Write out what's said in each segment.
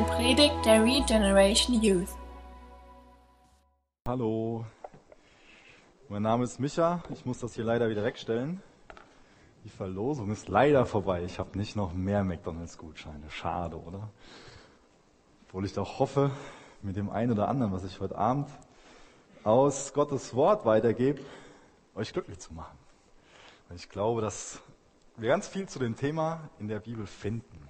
eine Predigt der Regeneration Youth. Hallo, mein Name ist Micha. Ich muss das hier leider wieder wegstellen. Die Verlosung ist leider vorbei. Ich habe nicht noch mehr McDonalds-Gutscheine. Schade, oder? Obwohl ich doch hoffe, mit dem einen oder anderen, was ich heute Abend aus Gottes Wort weitergebe, euch glücklich zu machen. Ich glaube, dass wir ganz viel zu dem Thema in der Bibel finden.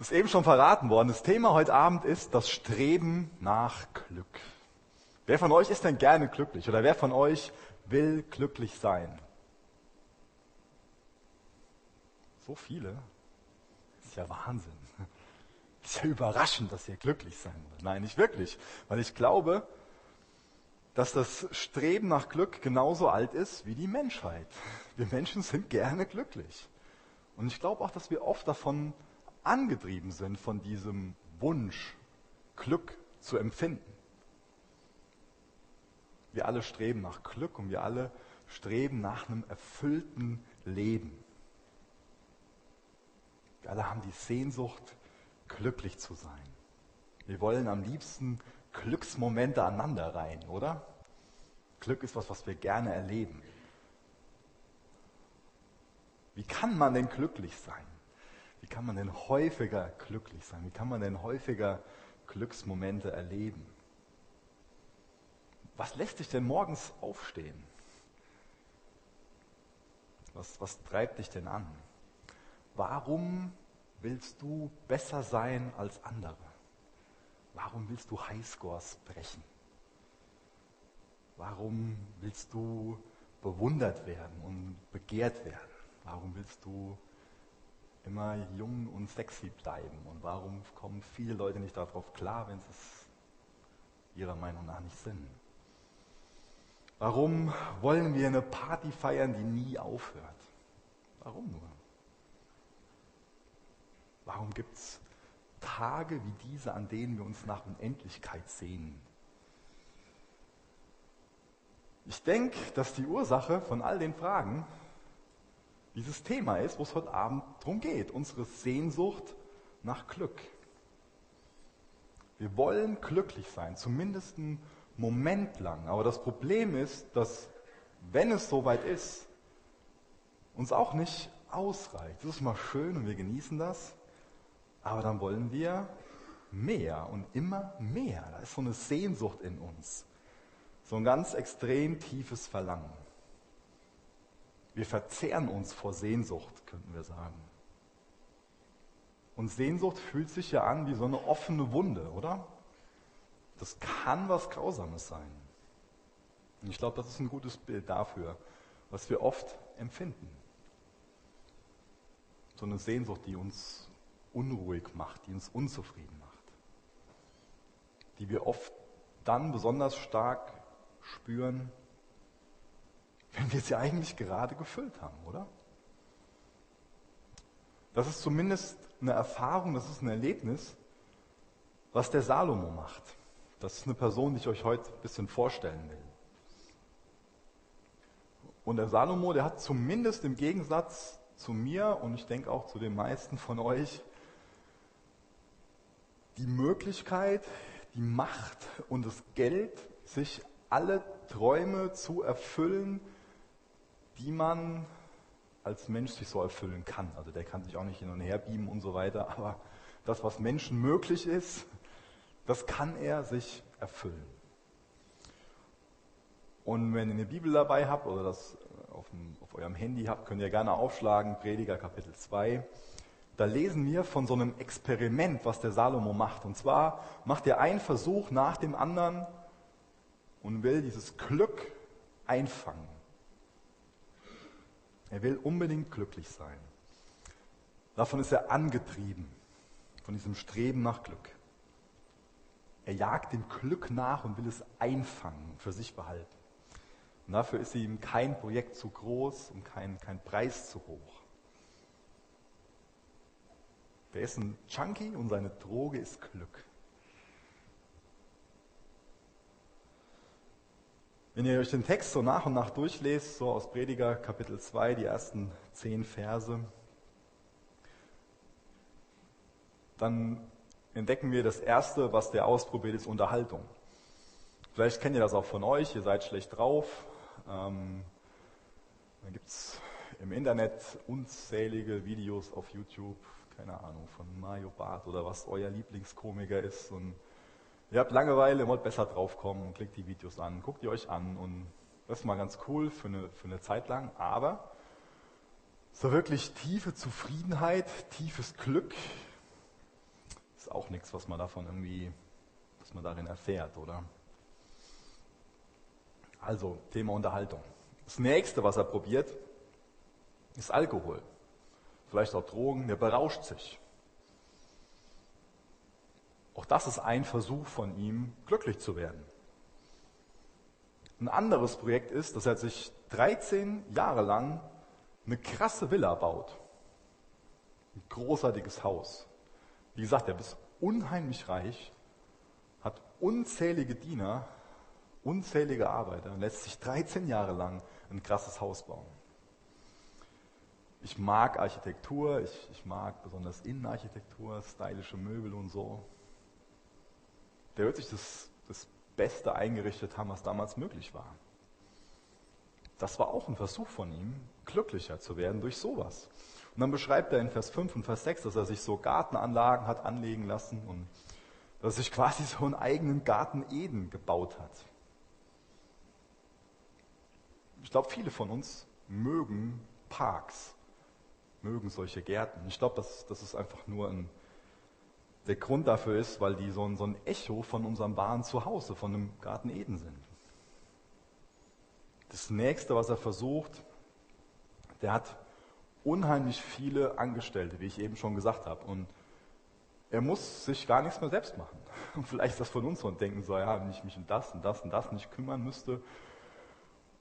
Ist eben schon verraten worden. Das Thema heute Abend ist das Streben nach Glück. Wer von euch ist denn gerne glücklich oder wer von euch will glücklich sein? So viele. Das ist ja Wahnsinn. Das ist ja überraschend, dass ihr glücklich sein wollt. Nein, nicht wirklich. Weil ich glaube, dass das Streben nach Glück genauso alt ist wie die Menschheit. Wir Menschen sind gerne glücklich. Und ich glaube auch, dass wir oft davon angetrieben sind, von diesem Wunsch, Glück zu empfinden. Wir alle streben nach Glück und wir alle streben nach einem erfüllten Leben. Wir alle haben die Sehnsucht, glücklich zu sein. Wir wollen am liebsten Glücksmomente aneinander rein, oder? Glück ist was, was wir gerne erleben. Wie kann man denn glücklich sein? Wie kann man denn häufiger glücklich sein? Wie kann man denn häufiger Glücksmomente erleben? Was lässt dich denn morgens aufstehen? Was, was treibt dich denn an? Warum willst du besser sein als andere? Warum willst du Highscores brechen? Warum willst du bewundert werden und begehrt werden? Warum willst du immer jung und sexy bleiben? Und warum kommen viele Leute nicht darauf klar, wenn sie es ihrer Meinung nach nicht sind? Warum wollen wir eine Party feiern, die nie aufhört? Warum nur? Warum gibt es Tage wie diese, an denen wir uns nach Unendlichkeit sehnen? Ich denke, dass die Ursache von all den Fragen dieses Thema ist, wo es heute Abend darum geht, unsere Sehnsucht nach Glück. Wir wollen glücklich sein, zumindest einen Moment lang. Aber das Problem ist, dass wenn es soweit ist, uns auch nicht ausreicht. Das ist mal schön und wir genießen das. Aber dann wollen wir mehr und immer mehr. Da ist so eine Sehnsucht in uns. So ein ganz extrem tiefes Verlangen. Wir verzehren uns vor Sehnsucht, könnten wir sagen. Und Sehnsucht fühlt sich ja an wie so eine offene Wunde, oder? Das kann was Grausames sein. Und ich glaube, das ist ein gutes Bild dafür, was wir oft empfinden. So eine Sehnsucht, die uns unruhig macht, die uns unzufrieden macht. Die wir oft dann besonders stark spüren, wenn wir sie eigentlich gerade gefüllt haben, oder? Das ist zumindest eine Erfahrung, das ist ein Erlebnis, was der Salomo macht. Das ist eine Person, die ich euch heute ein bisschen vorstellen will. Und der Salomo, der hat zumindest im Gegensatz zu mir und ich denke auch zu den meisten von euch die Möglichkeit, die Macht und das Geld, sich alle Träume zu erfüllen, die man als Mensch sich so erfüllen kann. Also der kann sich auch nicht hin und her beamen und so weiter, aber das, was Menschen möglich ist, das kann er sich erfüllen. Und wenn ihr eine Bibel dabei habt oder das auf, dem, auf eurem Handy habt, könnt ihr gerne aufschlagen, Prediger Kapitel 2. Da lesen wir von so einem Experiment, was der Salomo macht. Und zwar macht er einen Versuch nach dem anderen und will dieses Glück einfangen. Er will unbedingt glücklich sein. Davon ist er angetrieben, von diesem Streben nach Glück. Er jagt dem Glück nach und will es einfangen, für sich behalten. Und dafür ist ihm kein Projekt zu groß und kein, kein Preis zu hoch. Der ist ein Junkie und seine Droge ist Glück. Wenn ihr euch den Text so nach und nach durchlest, so aus Prediger Kapitel 2, die ersten zehn Verse, dann entdecken wir das Erste, was der ausprobiert, ist Unterhaltung. Vielleicht kennt ihr das auch von euch, ihr seid schlecht drauf. Ähm, da gibt es im Internet unzählige Videos auf YouTube, keine Ahnung, von Mario Barth oder was euer Lieblingskomiker ist. Und ihr habt Langeweile, wollt besser draufkommen, klickt die Videos an, guckt ihr euch an und das ist mal ganz cool für eine, für eine Zeit lang, aber so wirklich tiefe Zufriedenheit, tiefes Glück ist auch nichts, was man davon irgendwie, was man darin erfährt, oder? Also, Thema Unterhaltung. Das nächste, was er probiert, ist Alkohol. Vielleicht auch Drogen, der berauscht sich. Auch das ist ein Versuch von ihm, glücklich zu werden. Ein anderes Projekt ist, dass er sich 13 Jahre lang eine krasse Villa baut. Ein großartiges Haus. Wie gesagt, er ist unheimlich reich, hat unzählige Diener, unzählige Arbeiter und lässt sich 13 Jahre lang ein krasses Haus bauen. Ich mag Architektur, ich, ich mag besonders Innenarchitektur, stylische Möbel und so. Der wird sich das, das Beste eingerichtet haben, was damals möglich war. Das war auch ein Versuch von ihm, glücklicher zu werden durch sowas. Und dann beschreibt er in Vers 5 und Vers 6, dass er sich so Gartenanlagen hat anlegen lassen und dass er sich quasi so einen eigenen Garten Eden gebaut hat. Ich glaube, viele von uns mögen Parks, mögen solche Gärten. Ich glaube, dass, dass es einfach nur ein, der Grund dafür ist, weil die so ein, so ein Echo von unserem wahren Zuhause, von dem Garten Eden sind. Das nächste, was er versucht, der hat unheimlich viele Angestellte, wie ich eben schon gesagt habe. Und er muss sich gar nichts mehr selbst machen. Und vielleicht das von uns ein Denken so, ja, wenn ich mich um das und das und das nicht kümmern müsste,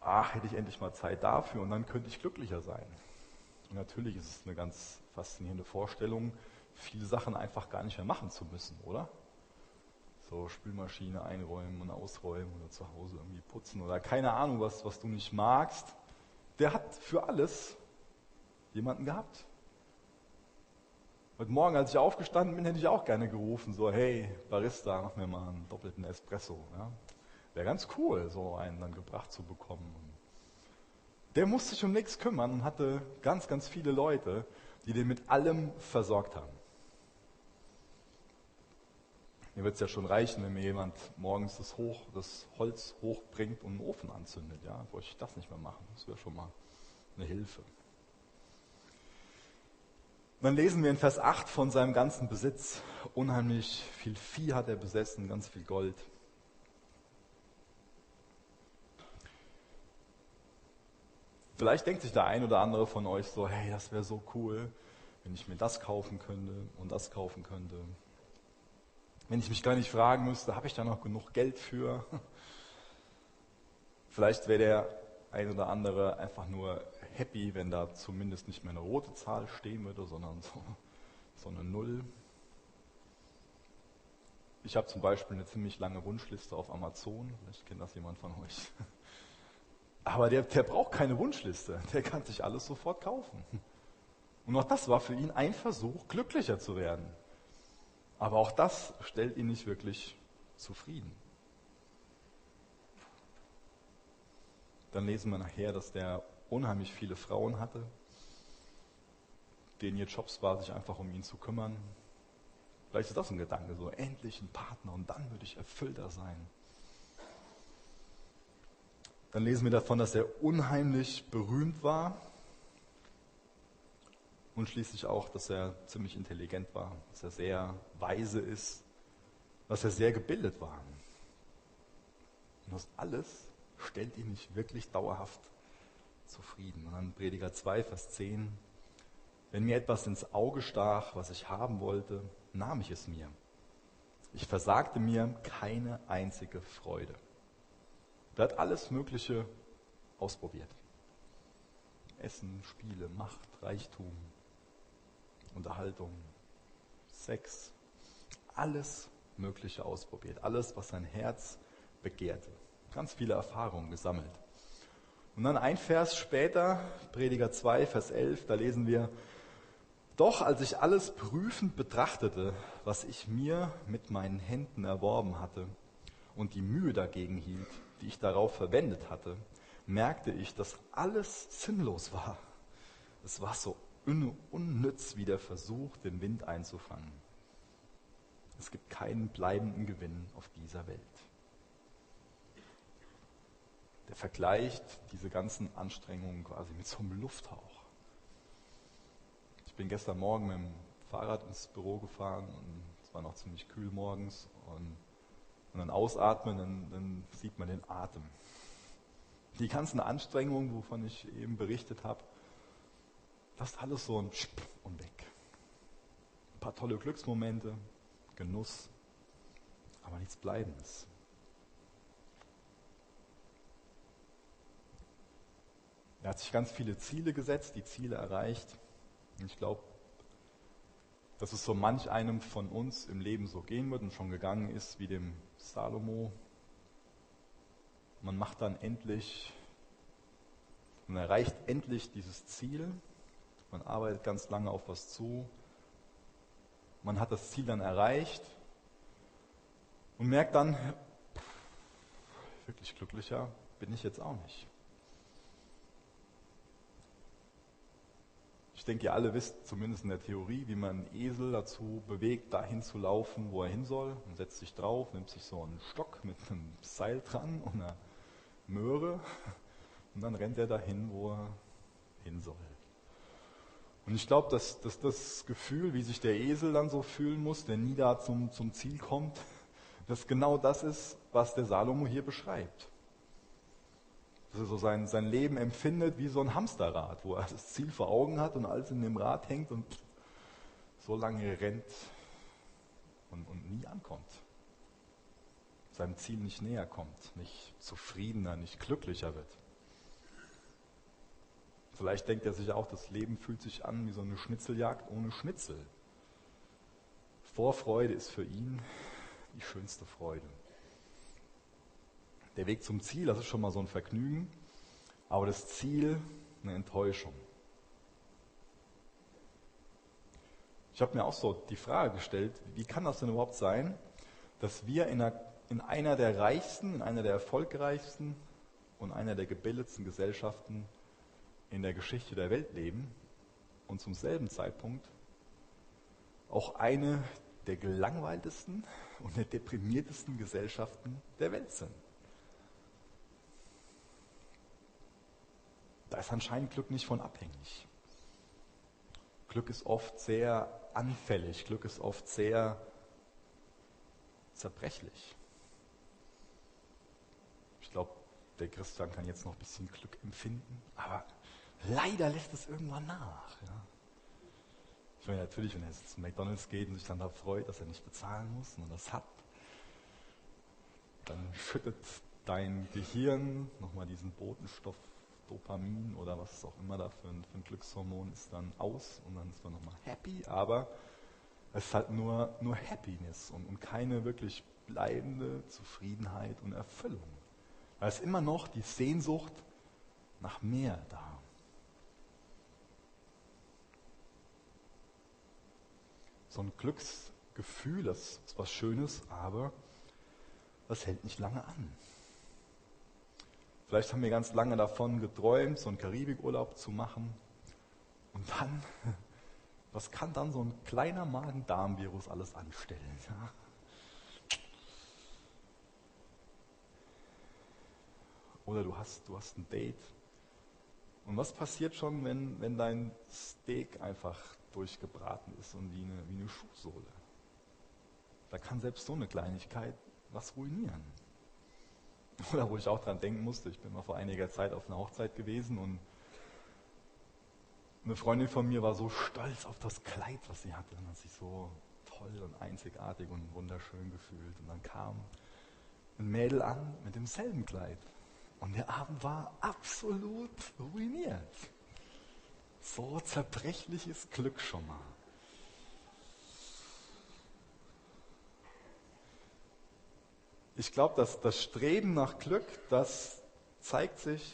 ach, hätte ich endlich mal Zeit dafür und dann könnte ich glücklicher sein. Und natürlich ist es eine ganz faszinierende Vorstellung, viele Sachen einfach gar nicht mehr machen zu müssen, oder? So Spülmaschine einräumen und ausräumen oder zu Hause irgendwie putzen oder keine Ahnung was, was du nicht magst. Der hat für alles jemanden gehabt. Heute Morgen, als ich aufgestanden bin, hätte ich auch gerne gerufen, so, hey, Barista, mach mir mal einen doppelten Espresso. Ja? Wäre ganz cool, so einen dann gebracht zu bekommen. Der musste sich um nichts kümmern und hatte ganz, ganz viele Leute, die den mit allem versorgt haben. Mir wird es ja schon reichen, wenn mir jemand morgens das, hoch, das Holz hochbringt und einen Ofen anzündet. Ja, wollte ich das nicht mehr machen. Das wäre schon mal eine Hilfe. dann lesen wir in Vers 8 von seinem ganzen Besitz. Unheimlich viel Vieh hat er besessen, ganz viel Gold. Vielleicht denkt sich der ein oder andere von euch so, hey, das wäre so cool, wenn ich mir das kaufen könnte und das kaufen könnte. Wenn ich mich gar nicht fragen müsste, habe ich da noch genug Geld für? Vielleicht wäre der ein oder andere einfach nur happy, wenn da zumindest nicht mehr eine rote Zahl stehen würde, sondern so, so eine Null. Ich habe zum Beispiel eine ziemlich lange Wunschliste auf Amazon. Vielleicht kennt das jemand von euch. Aber der, der braucht keine Wunschliste. Der kann sich alles sofort kaufen. Und auch das war für ihn ein Versuch, glücklicher zu werden. Aber auch das stellt ihn nicht wirklich zufrieden. Dann lesen wir nachher, dass der unheimlich viele Frauen hatte, denen ihr Jobs war, sich einfach um ihn zu kümmern. Vielleicht ist das ein Gedanke, so endlich ein Partner und dann würde ich erfüllter sein. Dann lesen wir davon, dass er unheimlich berühmt war und schließlich auch, dass er ziemlich intelligent war, dass er sehr weise ist, dass er sehr gebildet war. Und das alles stellt ihn nicht wirklich dauerhaft zufrieden. Und dann Prediger 2, Vers 10. Wenn mir etwas ins Auge stach, was ich haben wollte, nahm ich es mir. Ich versagte mir keine einzige Freude. Er hat alles Mögliche ausprobiert. Essen, Spiele, Macht, Reichtum, Unterhaltung, Sex, alles Mögliche ausprobiert, alles, was sein Herz begehrte. Ganz viele Erfahrungen gesammelt. Und dann ein Vers später, Prediger 2, Vers 11, da lesen wir, Doch als ich alles prüfend betrachtete, was ich mir mit meinen Händen erworben hatte und die Mühe dagegen hielt, die ich darauf verwendet hatte, merkte ich, dass alles sinnlos war. Es war so unnütz wie der Versuch, den Wind einzufangen. Es gibt keinen bleibenden Gewinn auf dieser Welt. Der vergleicht diese ganzen Anstrengungen quasi mit so einem Lufthauch. Ich bin gestern Morgen mit dem Fahrrad ins Büro gefahren und es war noch ziemlich kühl morgens und, und dann ausatmen, dann, dann sieht man den Atem. Die ganzen Anstrengungen, wovon ich eben berichtet habe, das ist alles so ein Schip und weg. Ein paar tolle Glücksmomente, Genuss, aber nichts Bleibendes. Er hat sich ganz viele Ziele gesetzt, die Ziele erreicht. Und ich glaube, dass es so manch einem von uns im Leben so gehen wird und schon gegangen ist wie dem Salomo. Man macht dann endlich, man erreicht endlich dieses Ziel. Man arbeitet ganz lange auf was zu. Man hat das Ziel dann erreicht und merkt dann, wirklich glücklicher bin ich jetzt auch nicht. Ich denke, ihr alle wisst zumindest in der Theorie, wie man einen Esel dazu bewegt, dahin zu laufen, wo er hin soll. Man setzt sich drauf, nimmt sich so einen Stock mit einem Seil dran und einer Möhre und dann rennt er dahin, wo er hin soll. Und ich glaube, dass, dass das Gefühl, wie sich der Esel dann so fühlen muss, der nie da zum, zum Ziel kommt, dass genau das ist, was der Salomo hier beschreibt. Dass er so sein, sein Leben empfindet wie so ein Hamsterrad, wo er das Ziel vor Augen hat und alles in dem Rad hängt und so lange rennt und, und nie ankommt. Seinem Ziel nicht näher kommt, nicht zufriedener, nicht glücklicher wird. Vielleicht denkt er sich auch, das Leben fühlt sich an wie so eine Schnitzeljagd ohne Schnitzel. Vorfreude ist für ihn die schönste Freude. Der Weg zum Ziel, das ist schon mal so ein Vergnügen, aber das Ziel eine Enttäuschung. Ich habe mir auch so die Frage gestellt, wie kann das denn überhaupt sein, dass wir in einer, in einer der reichsten, in einer der erfolgreichsten und einer der gebildetsten Gesellschaften in der Geschichte der Welt leben und zum selben Zeitpunkt auch eine der gelangweiltesten und der deprimiertesten Gesellschaften der Welt sind. Da ist anscheinend Glück nicht von abhängig. Glück ist oft sehr anfällig, Glück ist oft sehr zerbrechlich. Ich glaube, der Christian kann jetzt noch ein bisschen Glück empfinden, aber Leider lässt es irgendwann nach. Ja. Ich meine, natürlich, wenn er jetzt zu McDonalds geht und sich dann da freut, dass er nicht bezahlen muss und das hat, dann schüttet dein Gehirn nochmal diesen Botenstoff Dopamin oder was auch immer da für ein, für ein Glückshormon ist, dann aus und dann ist man nochmal happy, aber es ist halt nur, nur Happiness und, und keine wirklich bleibende Zufriedenheit und Erfüllung. Weil es immer noch die Sehnsucht nach mehr da. so ein Glücksgefühl, das ist was Schönes, aber das hält nicht lange an. Vielleicht haben wir ganz lange davon geträumt, so einen Karibikurlaub zu machen. Und dann, was kann dann so ein kleiner Magen-Darm-Virus alles anstellen? Ja? Oder du hast, du hast ein Date. Und was passiert schon, wenn, wenn dein Steak einfach durchgebraten ist und wie eine, wie eine Schuhsohle. Da kann selbst so eine Kleinigkeit was ruinieren. Oder wo ich auch dran denken musste, ich bin mal vor einiger Zeit auf einer Hochzeit gewesen und eine Freundin von mir war so stolz auf das Kleid, was sie hatte und hat sich so toll und einzigartig und wunderschön gefühlt. Und dann kam ein Mädel an mit demselben Kleid. Und der Abend war absolut ruiniert. So zerbrechliches Glück schon mal. Ich glaube, dass das Streben nach Glück, das zeigt sich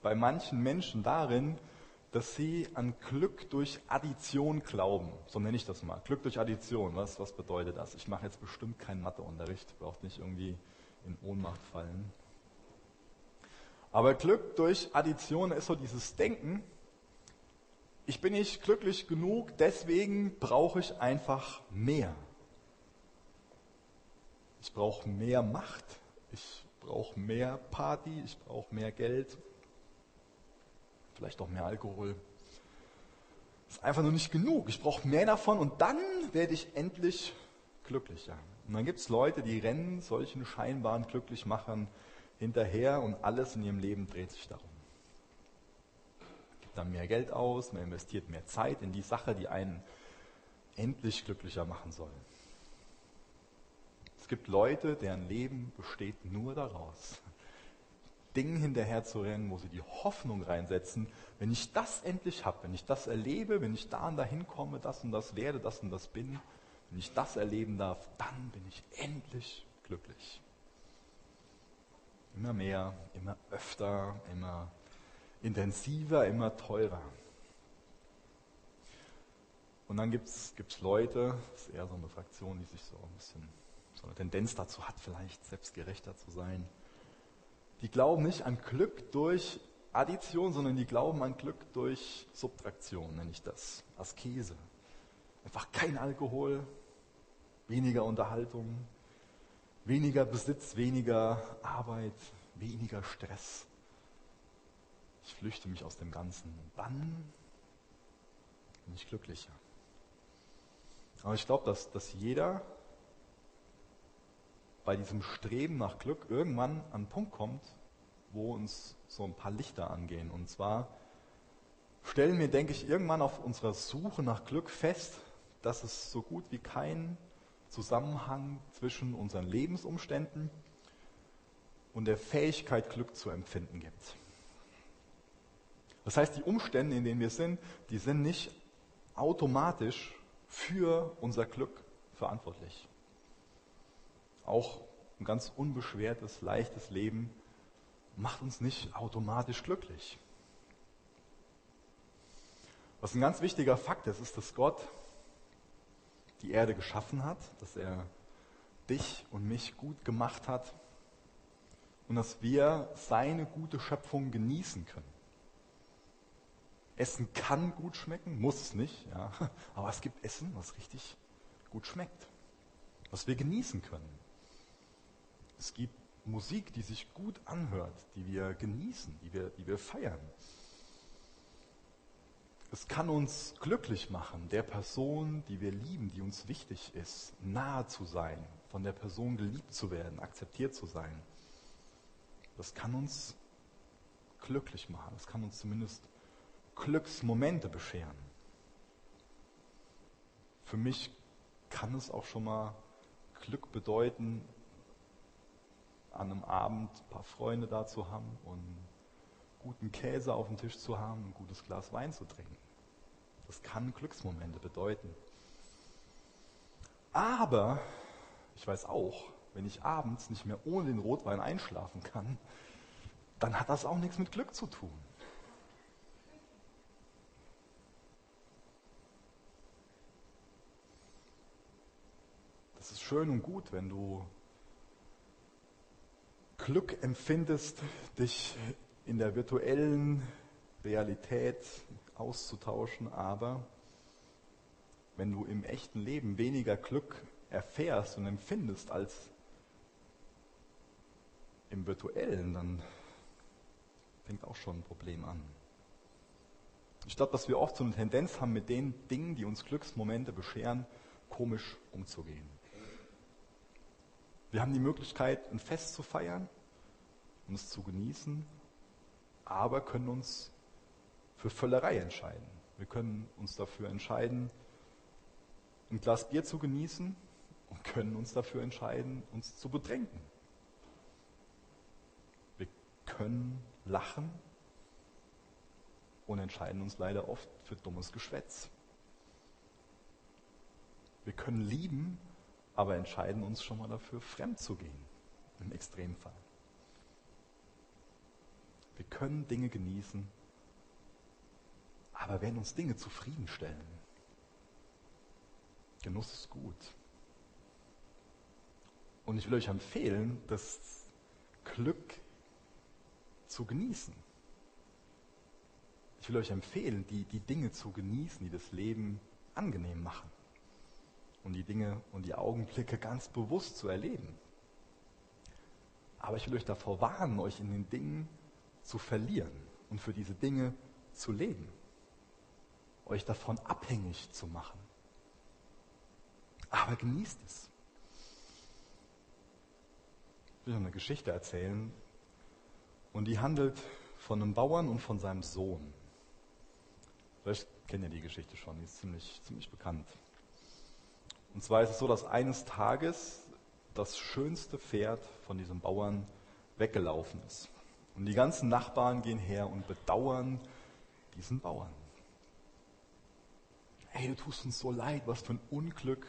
bei manchen Menschen darin, dass sie an Glück durch Addition glauben. So nenne ich das mal. Glück durch Addition. Was, was bedeutet das? Ich mache jetzt bestimmt keinen Matheunterricht, braucht nicht irgendwie in Ohnmacht fallen. Aber Glück durch Addition ist so dieses Denken, ich bin nicht glücklich genug, deswegen brauche ich einfach mehr. Ich brauche mehr Macht, ich brauche mehr Party, ich brauche mehr Geld, vielleicht auch mehr Alkohol. Das ist einfach nur nicht genug. Ich brauche mehr davon und dann werde ich endlich glücklicher. Und dann gibt es Leute, die rennen solchen scheinbaren Glücklichmachern hinterher und alles in ihrem Leben dreht sich darum. Gibt dann mehr Geld aus, man investiert mehr Zeit in die Sache, die einen endlich glücklicher machen soll. Es gibt Leute, deren Leben besteht nur daraus, Dingen hinterher zu rennen, wo sie die Hoffnung reinsetzen, wenn ich das endlich habe, wenn ich das erlebe, wenn ich da und dahin komme, das und das werde, das und das bin, wenn ich das erleben darf, dann bin ich endlich glücklich. Immer mehr, immer öfter, immer intensiver, immer teurer. Und dann gibt es Leute, das ist eher so eine Fraktion, die sich so ein bisschen so eine Tendenz dazu hat, vielleicht selbstgerechter zu sein, die glauben nicht an Glück durch Addition, sondern die glauben an Glück durch Subtraktion, nenne ich das. Askese. Einfach kein Alkohol, weniger Unterhaltung, weniger Besitz, weniger Arbeit, weniger Stress. Ich flüchte mich aus dem Ganzen. Dann bin ich glücklicher. Aber ich glaube, dass, dass jeder bei diesem Streben nach Glück irgendwann an einen Punkt kommt, wo uns so ein paar Lichter angehen. Und zwar stellen wir, denke ich, irgendwann auf unserer Suche nach Glück fest, dass es so gut wie keinen Zusammenhang zwischen unseren Lebensumständen und der Fähigkeit, Glück zu empfinden gibt. Das heißt, die Umstände, in denen wir sind, die sind nicht automatisch für unser Glück verantwortlich auch ein ganz unbeschwertes, leichtes Leben macht uns nicht automatisch glücklich. Was ein ganz wichtiger Fakt ist, ist, dass Gott die Erde geschaffen hat, dass er dich und mich gut gemacht hat und dass wir seine gute Schöpfung genießen können. Essen kann gut schmecken, muss es nicht, ja, aber es gibt Essen, was richtig gut schmeckt, was wir genießen können. Es gibt Musik, die sich gut anhört, die wir genießen, die wir, die wir feiern. Es kann uns glücklich machen, der Person, die wir lieben, die uns wichtig ist, nahe zu sein, von der Person geliebt zu werden, akzeptiert zu sein. Das kann uns glücklich machen. Das kann uns zumindest Glücksmomente bescheren. Für mich kann es auch schon mal Glück bedeuten, an einem Abend ein paar Freunde da zu haben und guten Käse auf dem Tisch zu haben, ein gutes Glas Wein zu trinken. Das kann Glücksmomente bedeuten. Aber ich weiß auch, wenn ich abends nicht mehr ohne den Rotwein einschlafen kann, dann hat das auch nichts mit Glück zu tun. Das ist schön und gut, wenn du Glück empfindest, dich in der virtuellen Realität auszutauschen, aber wenn du im echten Leben weniger Glück erfährst und empfindest als im virtuellen, dann fängt auch schon ein Problem an. Ich glaube, dass wir oft so eine Tendenz haben, mit den Dingen, die uns Glücksmomente bescheren, komisch umzugehen. Wir haben die Möglichkeit, ein Fest zu feiern und es zu genießen, aber können uns für Völlerei entscheiden. Wir können uns dafür entscheiden, ein Glas Bier zu genießen und können uns dafür entscheiden, uns zu bedrängen. Wir können lachen und entscheiden uns leider oft für dummes Geschwätz. Wir können lieben aber entscheiden uns schon mal dafür, fremd zu gehen, im Extremfall. Wir können Dinge genießen, Aber wenn uns Dinge zufriedenstellen, Genuss ist gut. Und ich will euch empfehlen, das Glück zu genießen. Ich will euch empfehlen, die, die Dinge zu genießen, die das Leben angenehm machen. Und die Dinge und die Augenblicke ganz bewusst zu erleben. Aber ich will euch davor warnen, euch in den Dingen zu verlieren und für diese Dinge zu leben. Euch davon abhängig zu machen. Aber genießt es. Ich will euch eine Geschichte erzählen. Und die handelt von einem Bauern und von seinem Sohn. Vielleicht kennt ihr die Geschichte schon, die ist ziemlich, ziemlich bekannt. Und zwar ist es so, dass eines Tages das schönste Pferd von diesem Bauern weggelaufen ist. Und die ganzen Nachbarn gehen her und bedauern diesen Bauern. Hey, du tust uns so leid, was für ein Unglück.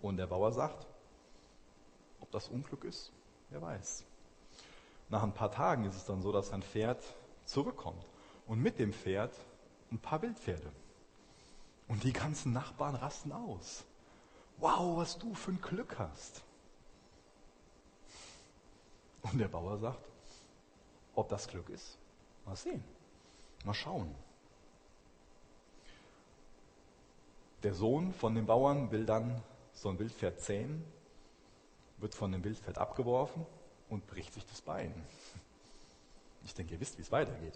Und der Bauer sagt, ob das Unglück ist, wer weiß. Nach ein paar Tagen ist es dann so, dass sein Pferd zurückkommt. Und mit dem Pferd ein paar Wildpferde. Und die ganzen Nachbarn rasten aus. Wow, was du für ein Glück hast. Und der Bauer sagt, ob das Glück ist, mal sehen, mal schauen. Der Sohn von dem Bauern will dann so ein Wildpferd zähmen, wird von dem Wildpferd abgeworfen und bricht sich das Bein. Ich denke, ihr wisst, wie es weitergeht.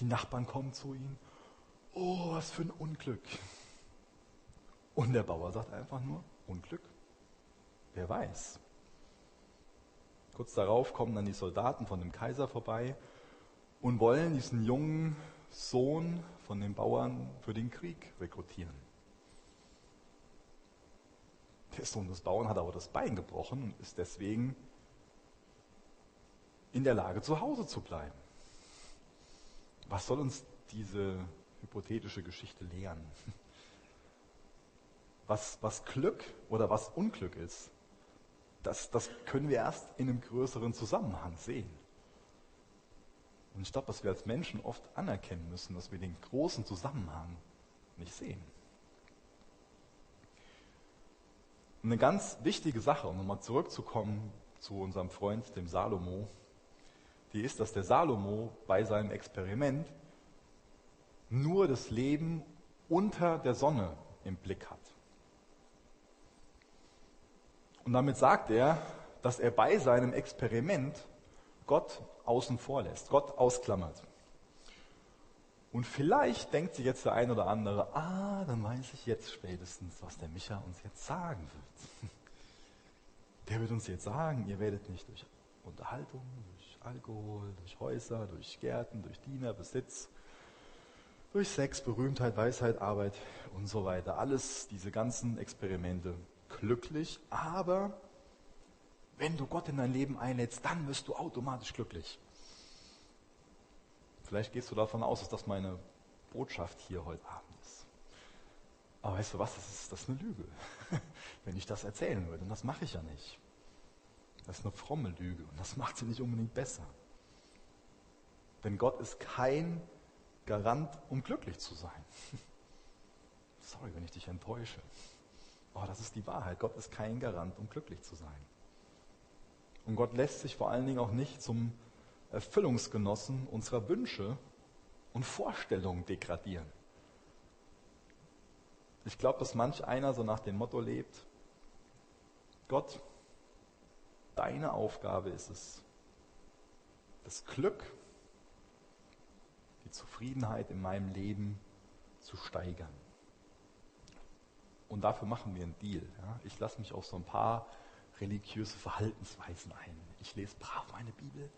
Die Nachbarn kommen zu ihm. Oh, was für ein Unglück. Und der Bauer sagt einfach nur, Unglück. Wer weiß. Kurz darauf kommen dann die Soldaten von dem Kaiser vorbei und wollen diesen jungen Sohn von den Bauern für den Krieg rekrutieren. Der Sohn des Bauern hat aber das Bein gebrochen und ist deswegen in der Lage, zu Hause zu bleiben. Was soll uns diese hypothetische Geschichte lehren? Was, was Glück oder was Unglück ist, das, das können wir erst in einem größeren Zusammenhang sehen. Und ich glaube, dass wir als Menschen oft anerkennen müssen, dass wir den großen Zusammenhang nicht sehen. Und eine ganz wichtige Sache, um nochmal zurückzukommen zu unserem Freund, dem Salomo, die ist, dass der Salomo bei seinem Experiment nur das Leben unter der Sonne im Blick hat. Und damit sagt er, dass er bei seinem Experiment Gott außen vor lässt, Gott ausklammert. Und vielleicht denkt sich jetzt der ein oder andere, ah, dann weiß ich jetzt spätestens, was der Micha uns jetzt sagen wird. Der wird uns jetzt sagen, ihr werdet nicht durch Unterhaltung, durch Alkohol, durch Häuser, durch Gärten, durch Diener, Besitz, durch Sex, Berühmtheit, Weisheit, Arbeit und so weiter. Alles diese ganzen Experimente glücklich, aber wenn du Gott in dein Leben einlädst, dann wirst du automatisch glücklich. Vielleicht gehst du davon aus, dass das meine Botschaft hier heute Abend ist. Aber weißt du was, das ist, das ist eine Lüge, wenn ich das erzählen würde. Und das mache ich ja nicht. Das ist eine fromme Lüge und das macht sie nicht unbedingt besser. Denn Gott ist kein Garant, um glücklich zu sein. Sorry, wenn ich dich enttäusche. Aber das ist die Wahrheit. Gott ist kein Garant, um glücklich zu sein. Und Gott lässt sich vor allen Dingen auch nicht zum Erfüllungsgenossen unserer Wünsche und Vorstellungen degradieren. Ich glaube, dass manch einer so nach dem Motto lebt, Gott, deine Aufgabe ist es, das Glück, die Zufriedenheit in meinem Leben zu steigern. Und dafür machen wir einen Deal. Ja? Ich lasse mich auf so ein paar religiöse Verhaltensweisen ein. Ich lese brav meine Bibel.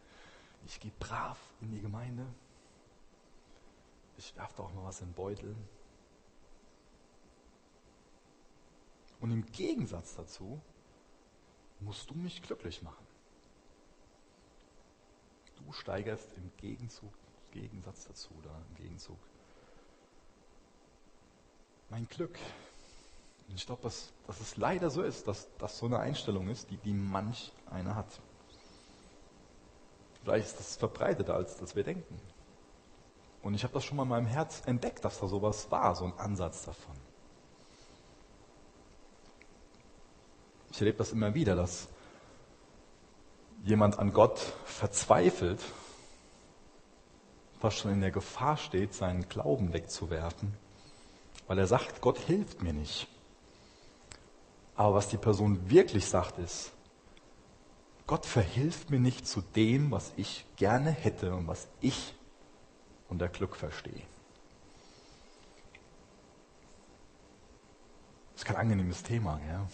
Ich gehe brav in die Gemeinde. Ich werfe da auch mal was in den Beutel. Und im Gegensatz dazu musst du mich glücklich machen. Du steigerst im Gegenzug, Gegensatz dazu, da im Gegenzug mein Glück. Und ich glaube, dass, dass es leider so ist, dass das so eine Einstellung ist, die, die manch einer hat. Vielleicht ist das verbreiteter, als dass wir denken. Und ich habe das schon mal in meinem Herz entdeckt, dass da sowas war, so ein Ansatz davon. Ich erlebe das immer wieder, dass jemand an Gott verzweifelt, fast schon in der Gefahr steht, seinen Glauben wegzuwerfen, weil er sagt, Gott hilft mir nicht. Aber was die Person wirklich sagt ist, Gott verhilft mir nicht zu dem, was ich gerne hätte und was ich unter Glück verstehe. Das ist kein angenehmes Thema. Ja?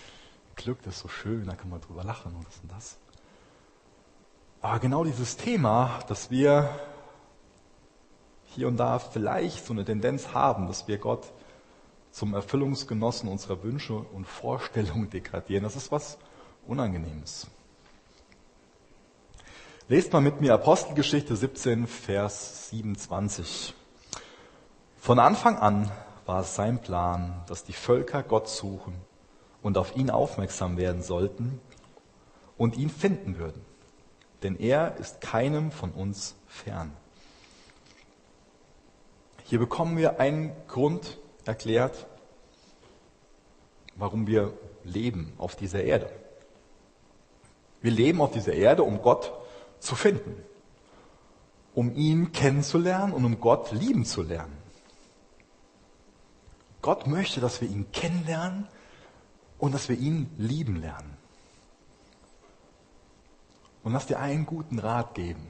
Glück, das ist so schön, da kann man drüber lachen und das und das. Aber genau dieses Thema, dass wir hier und da vielleicht so eine Tendenz haben, dass wir Gott zum Erfüllungsgenossen unserer Wünsche und Vorstellungen degradieren, das ist was Unangenehmes. Lest mal mit mir Apostelgeschichte 17, Vers 27. Von Anfang an war es sein Plan, dass die Völker Gott suchen und auf ihn aufmerksam werden sollten und ihn finden würden. Denn er ist keinem von uns fern. Hier bekommen wir einen Grund erklärt, warum wir leben auf dieser Erde. Wir leben auf dieser Erde, um Gott zu finden, um ihn kennenzulernen und um Gott lieben zu lernen. Gott möchte, dass wir ihn kennenlernen und dass wir ihn lieben lernen. Und lass dir einen guten Rat geben.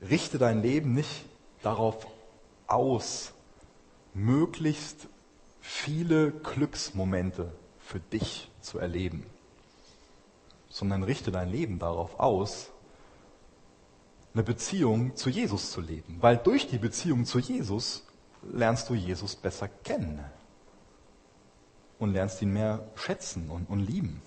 Richte dein Leben nicht darauf aus, möglichst viele Glücksmomente für dich zu erleben, sondern richte dein Leben darauf aus, eine Beziehung zu Jesus zu leben. Weil durch die Beziehung zu Jesus lernst du Jesus besser kennen und lernst ihn mehr schätzen und, und lieben.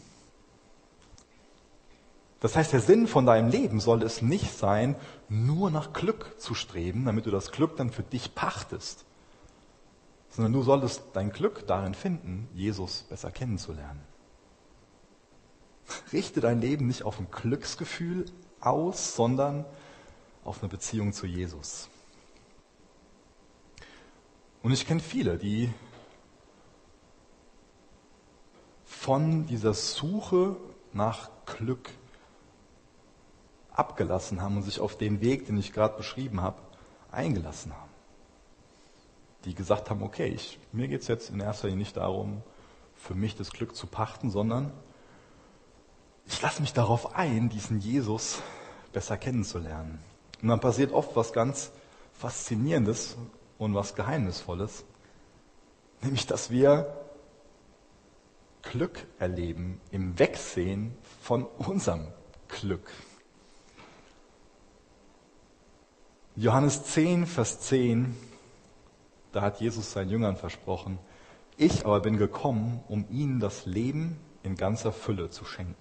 Das heißt, der Sinn von deinem Leben soll es nicht sein, nur nach Glück zu streben, damit du das Glück dann für dich pachtest, sondern du solltest dein Glück darin finden, Jesus besser kennenzulernen. Richte dein Leben nicht auf ein Glücksgefühl aus, sondern auf eine Beziehung zu Jesus. Und ich kenne viele, die von dieser Suche nach Glück abgelassen haben und sich auf den Weg, den ich gerade beschrieben habe, eingelassen haben. Die gesagt haben, okay, ich, mir geht es jetzt in erster Linie nicht darum, für mich das Glück zu pachten, sondern ich lasse mich darauf ein, diesen Jesus besser kennenzulernen. Und dann passiert oft was ganz Faszinierendes und was Geheimnisvolles, nämlich dass wir Glück erleben im Wegsehen von unserem Glück. Johannes 10, Vers 10, da hat Jesus seinen Jüngern versprochen, ich aber bin gekommen, um ihnen das Leben in ganzer Fülle zu schenken.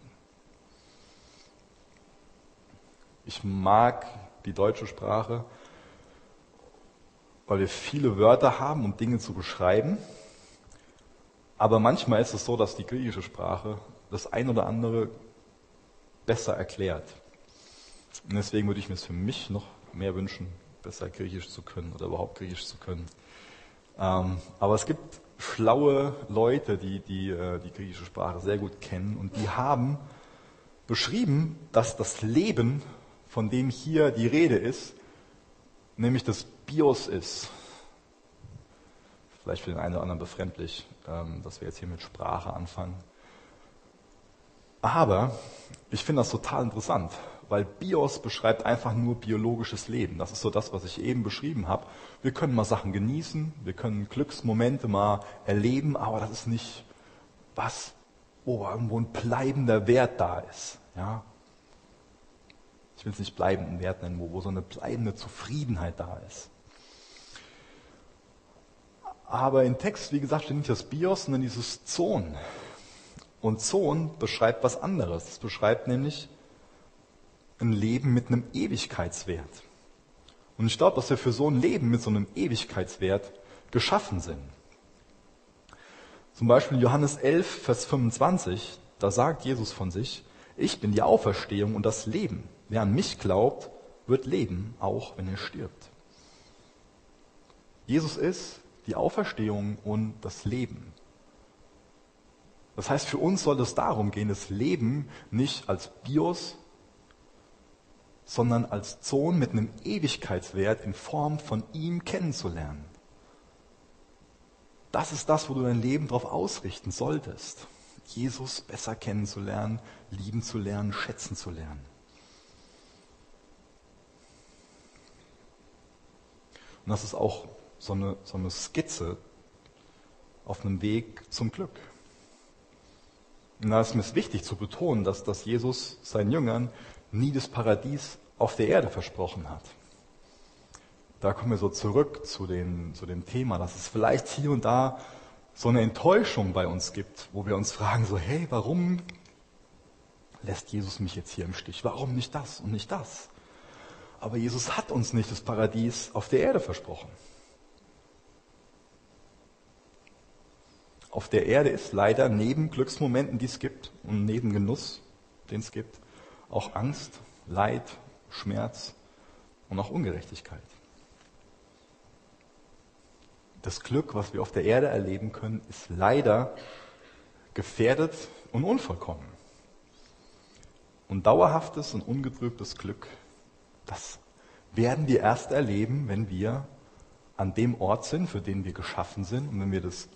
Ich mag die deutsche Sprache, weil wir viele Wörter haben, um Dinge zu beschreiben. Aber manchmal ist es so, dass die griechische Sprache das ein oder andere besser erklärt. Und deswegen würde ich mir es für mich noch mehr wünschen, besser Griechisch zu können oder überhaupt Griechisch zu können. Ähm, aber es gibt schlaue Leute, die die, äh, die griechische Sprache sehr gut kennen und die haben beschrieben, dass das Leben, von dem hier die Rede ist, nämlich das Bios ist vielleicht für den einen oder anderen befremdlich, ähm, dass wir jetzt hier mit Sprache anfangen. Aber ich finde das total interessant, weil Bios beschreibt einfach nur biologisches Leben. Das ist so das, was ich eben beschrieben habe. Wir können mal Sachen genießen, wir können Glücksmomente mal erleben, aber das ist nicht was, wo irgendwo ein bleibender Wert da ist. Ja? Ich will es nicht bleibenden Wert nennen, wo, wo so eine bleibende Zufriedenheit da ist. Aber im Text, wie gesagt, steht nicht das Bios, sondern dieses Zon. Und Zon beschreibt was anderes. Es beschreibt nämlich ein Leben mit einem Ewigkeitswert. Und ich glaube, dass wir für so ein Leben mit so einem Ewigkeitswert geschaffen sind. Zum Beispiel Johannes 11, Vers 25, da sagt Jesus von sich, Ich bin die Auferstehung und das Leben. Wer an mich glaubt, wird leben, auch wenn er stirbt. Jesus ist die Auferstehung und das Leben. Das heißt, für uns soll es darum gehen, das Leben nicht als Bios, sondern als Sohn mit einem Ewigkeitswert in Form von ihm kennenzulernen. Das ist das, wo du dein Leben darauf ausrichten solltest. Jesus besser kennenzulernen, lieben zu lernen, schätzen zu lernen. Und das ist auch so eine, so eine Skizze auf einem Weg zum Glück. Und da ist mir wichtig zu betonen, dass, dass Jesus seinen Jüngern nie das Paradies auf der Erde versprochen hat. Da kommen wir so zurück zu, den, zu dem Thema, dass es vielleicht hier und da so eine Enttäuschung bei uns gibt, wo wir uns fragen, so, hey, warum lässt Jesus mich jetzt hier im Stich? Warum nicht das und nicht das? Aber Jesus hat uns nicht das Paradies auf der Erde versprochen. Auf der Erde ist leider neben Glücksmomenten, die es gibt, und neben Genuss, den es gibt, auch Angst, Leid, Schmerz und auch Ungerechtigkeit. Das Glück, was wir auf der Erde erleben können, ist leider gefährdet und unvollkommen. Und dauerhaftes und ungetrübtes Glück, das werden wir erst erleben, wenn wir an dem Ort sind, für den wir geschaffen sind und wenn wir das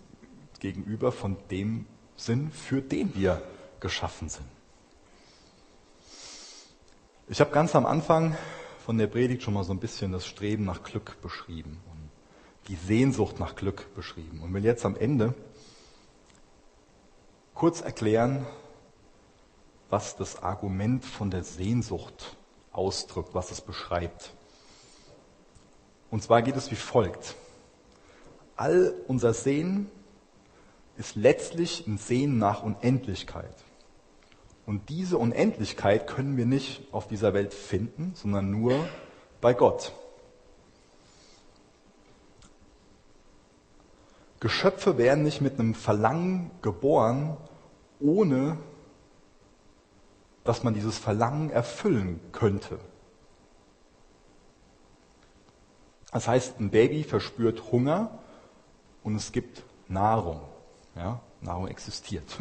Gegenüber von dem sind, für den wir geschaffen sind. Ich habe ganz am Anfang von der Predigt schon mal so ein bisschen das Streben nach Glück beschrieben und die Sehnsucht nach Glück beschrieben und will jetzt am Ende kurz erklären, was das Argument von der Sehnsucht ausdrückt, was es beschreibt. Und zwar geht es wie folgt. All unser Sehen ist letztlich ein Sehen nach Unendlichkeit. Und diese Unendlichkeit können wir nicht auf dieser Welt finden, sondern nur bei Gott. Geschöpfe werden nicht mit einem Verlangen geboren, ohne dass man dieses Verlangen erfüllen könnte. Das heißt, ein Baby verspürt Hunger und es gibt Nahrung. Ja, Nahrung existiert.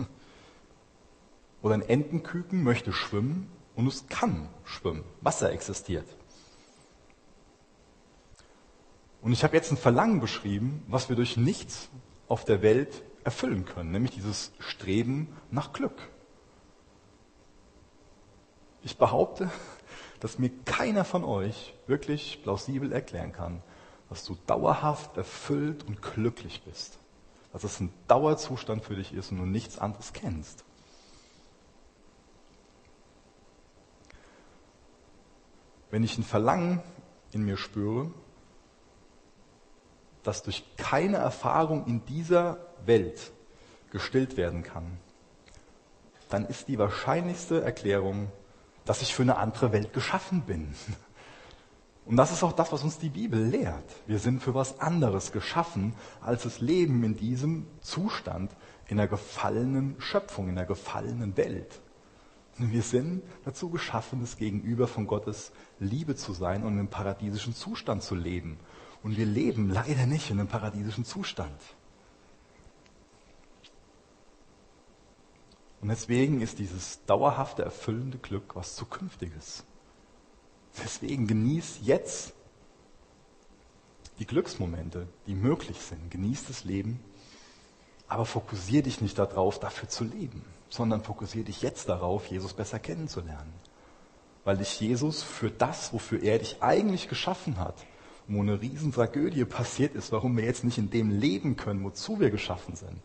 Oder ein Entenküken möchte schwimmen und es kann schwimmen. Wasser existiert. Und ich habe jetzt ein Verlangen beschrieben, was wir durch nichts auf der Welt erfüllen können, nämlich dieses Streben nach Glück. Ich behaupte, dass mir keiner von euch wirklich plausibel erklären kann, dass du dauerhaft erfüllt und glücklich bist. Dass es ein Dauerzustand für dich ist und du nichts anderes kennst. Wenn ich ein Verlangen in mir spüre, das durch keine Erfahrung in dieser Welt gestillt werden kann, dann ist die wahrscheinlichste Erklärung, dass ich für eine andere Welt geschaffen bin. Und das ist auch das, was uns die Bibel lehrt. Wir sind für was anderes geschaffen, als das Leben in diesem Zustand, in der gefallenen Schöpfung, in der gefallenen Welt. Wir sind dazu geschaffen, das Gegenüber von Gottes Liebe zu sein und im paradiesischen Zustand zu leben. Und wir leben leider nicht in einem paradiesischen Zustand. Und deswegen ist dieses dauerhafte, erfüllende Glück was Zukünftiges. Deswegen genieß jetzt die Glücksmomente, die möglich sind. Genieß das Leben, aber fokussier dich nicht darauf, dafür zu leben, sondern fokussier dich jetzt darauf, Jesus besser kennenzulernen. Weil dich Jesus für das, wofür er dich eigentlich geschaffen hat, wo eine Riesentragödie passiert ist, warum wir jetzt nicht in dem leben können, wozu wir geschaffen sind,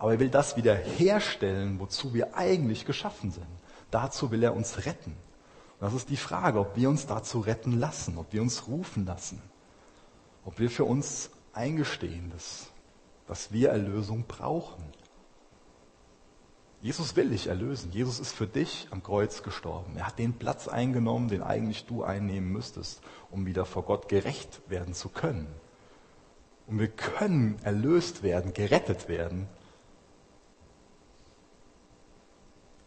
aber er will das wieder herstellen, wozu wir eigentlich geschaffen sind. Dazu will er uns retten. Und das ist die Frage, ob wir uns dazu retten lassen, ob wir uns rufen lassen, ob wir für uns eingestehen, dass, dass wir Erlösung brauchen. Jesus will dich erlösen. Jesus ist für dich am Kreuz gestorben. Er hat den Platz eingenommen, den eigentlich du einnehmen müsstest, um wieder vor Gott gerecht werden zu können. Und wir können erlöst werden, gerettet werden,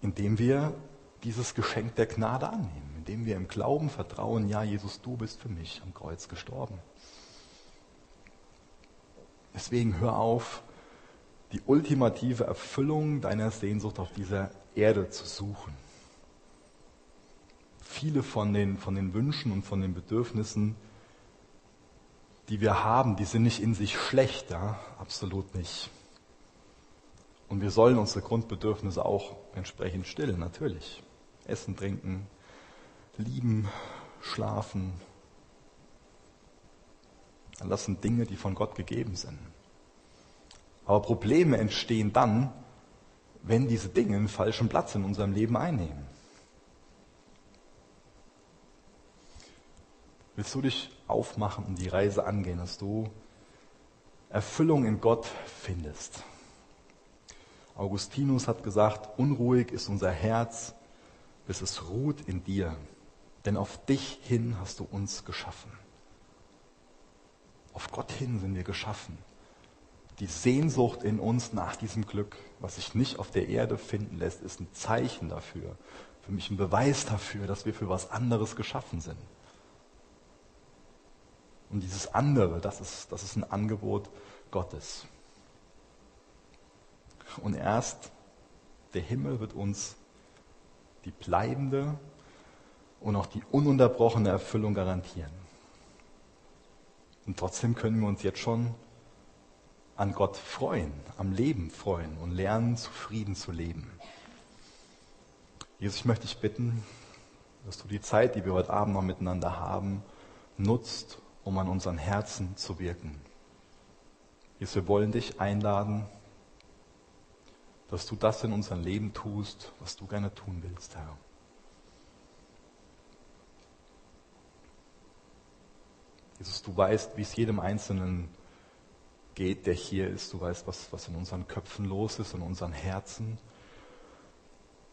indem wir dieses Geschenk der Gnade annehmen, indem wir im Glauben vertrauen, ja Jesus, du bist für mich am Kreuz gestorben. Deswegen hör auf, die ultimative Erfüllung deiner Sehnsucht auf dieser Erde zu suchen. Viele von den, von den Wünschen und von den Bedürfnissen, die wir haben, die sind nicht in sich schlecht, ja? absolut nicht. Und wir sollen unsere Grundbedürfnisse auch entsprechend stillen, natürlich. Essen, trinken, lieben, schlafen. Das sind Dinge, die von Gott gegeben sind. Aber Probleme entstehen dann, wenn diese Dinge einen falschen Platz in unserem Leben einnehmen. Willst du dich aufmachen und die Reise angehen, dass du Erfüllung in Gott findest? Augustinus hat gesagt, unruhig ist unser Herz, bis es ruht in dir, denn auf dich hin hast du uns geschaffen. Auf Gott hin sind wir geschaffen. Die Sehnsucht in uns nach diesem Glück, was sich nicht auf der Erde finden lässt, ist ein Zeichen dafür, für mich ein Beweis dafür, dass wir für was anderes geschaffen sind. Und dieses andere, das ist, das ist ein Angebot Gottes. Und erst der Himmel wird uns die bleibende und auch die ununterbrochene Erfüllung garantieren. Und trotzdem können wir uns jetzt schon an Gott freuen, am Leben freuen und lernen, zufrieden zu leben. Jesus, ich möchte dich bitten, dass du die Zeit, die wir heute Abend noch miteinander haben, nutzt, um an unseren Herzen zu wirken. Jesus, wir wollen dich einladen, dass du das in unserem Leben tust, was du gerne tun willst, Herr. Jesus, du weißt, wie es jedem Einzelnen geht, der hier ist. Du weißt, was, was in unseren Köpfen los ist, in unseren Herzen.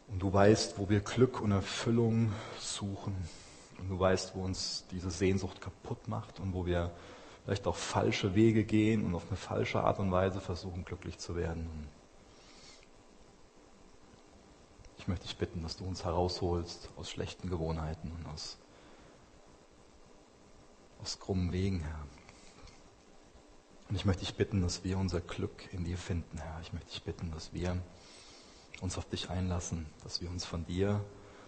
Und du weißt, wo wir Glück und Erfüllung suchen. Und du weißt, wo uns diese Sehnsucht kaputt macht und wo wir vielleicht auf falsche Wege gehen und auf eine falsche Art und Weise versuchen, glücklich zu werden. Ich möchte dich bitten, dass du uns herausholst aus schlechten Gewohnheiten und aus, aus krummen Wegen, Herr. Und ich möchte dich bitten, dass wir unser Glück in dir finden, Herr. Ich möchte dich bitten, dass wir uns auf dich einlassen, dass wir uns von dir,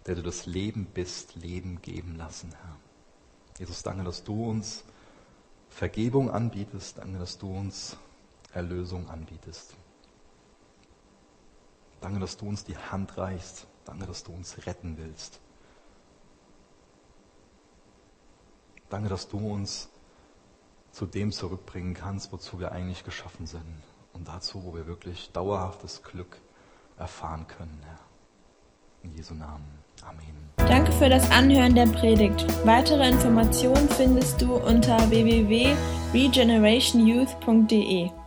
der du das Leben bist, Leben geben lassen, Herr. Jesus, danke, dass du uns Vergebung anbietest. Danke, dass du uns Erlösung anbietest. Danke, dass du uns die Hand reichst. Danke, dass du uns retten willst. Danke, dass du uns zu dem zurückbringen kannst, wozu wir eigentlich geschaffen sind. Und dazu, wo wir wirklich dauerhaftes Glück erfahren können, Herr. In Jesu Namen. Amen. Danke für das Anhören der Predigt. Weitere Informationen findest du unter www.regenerationyouth.de.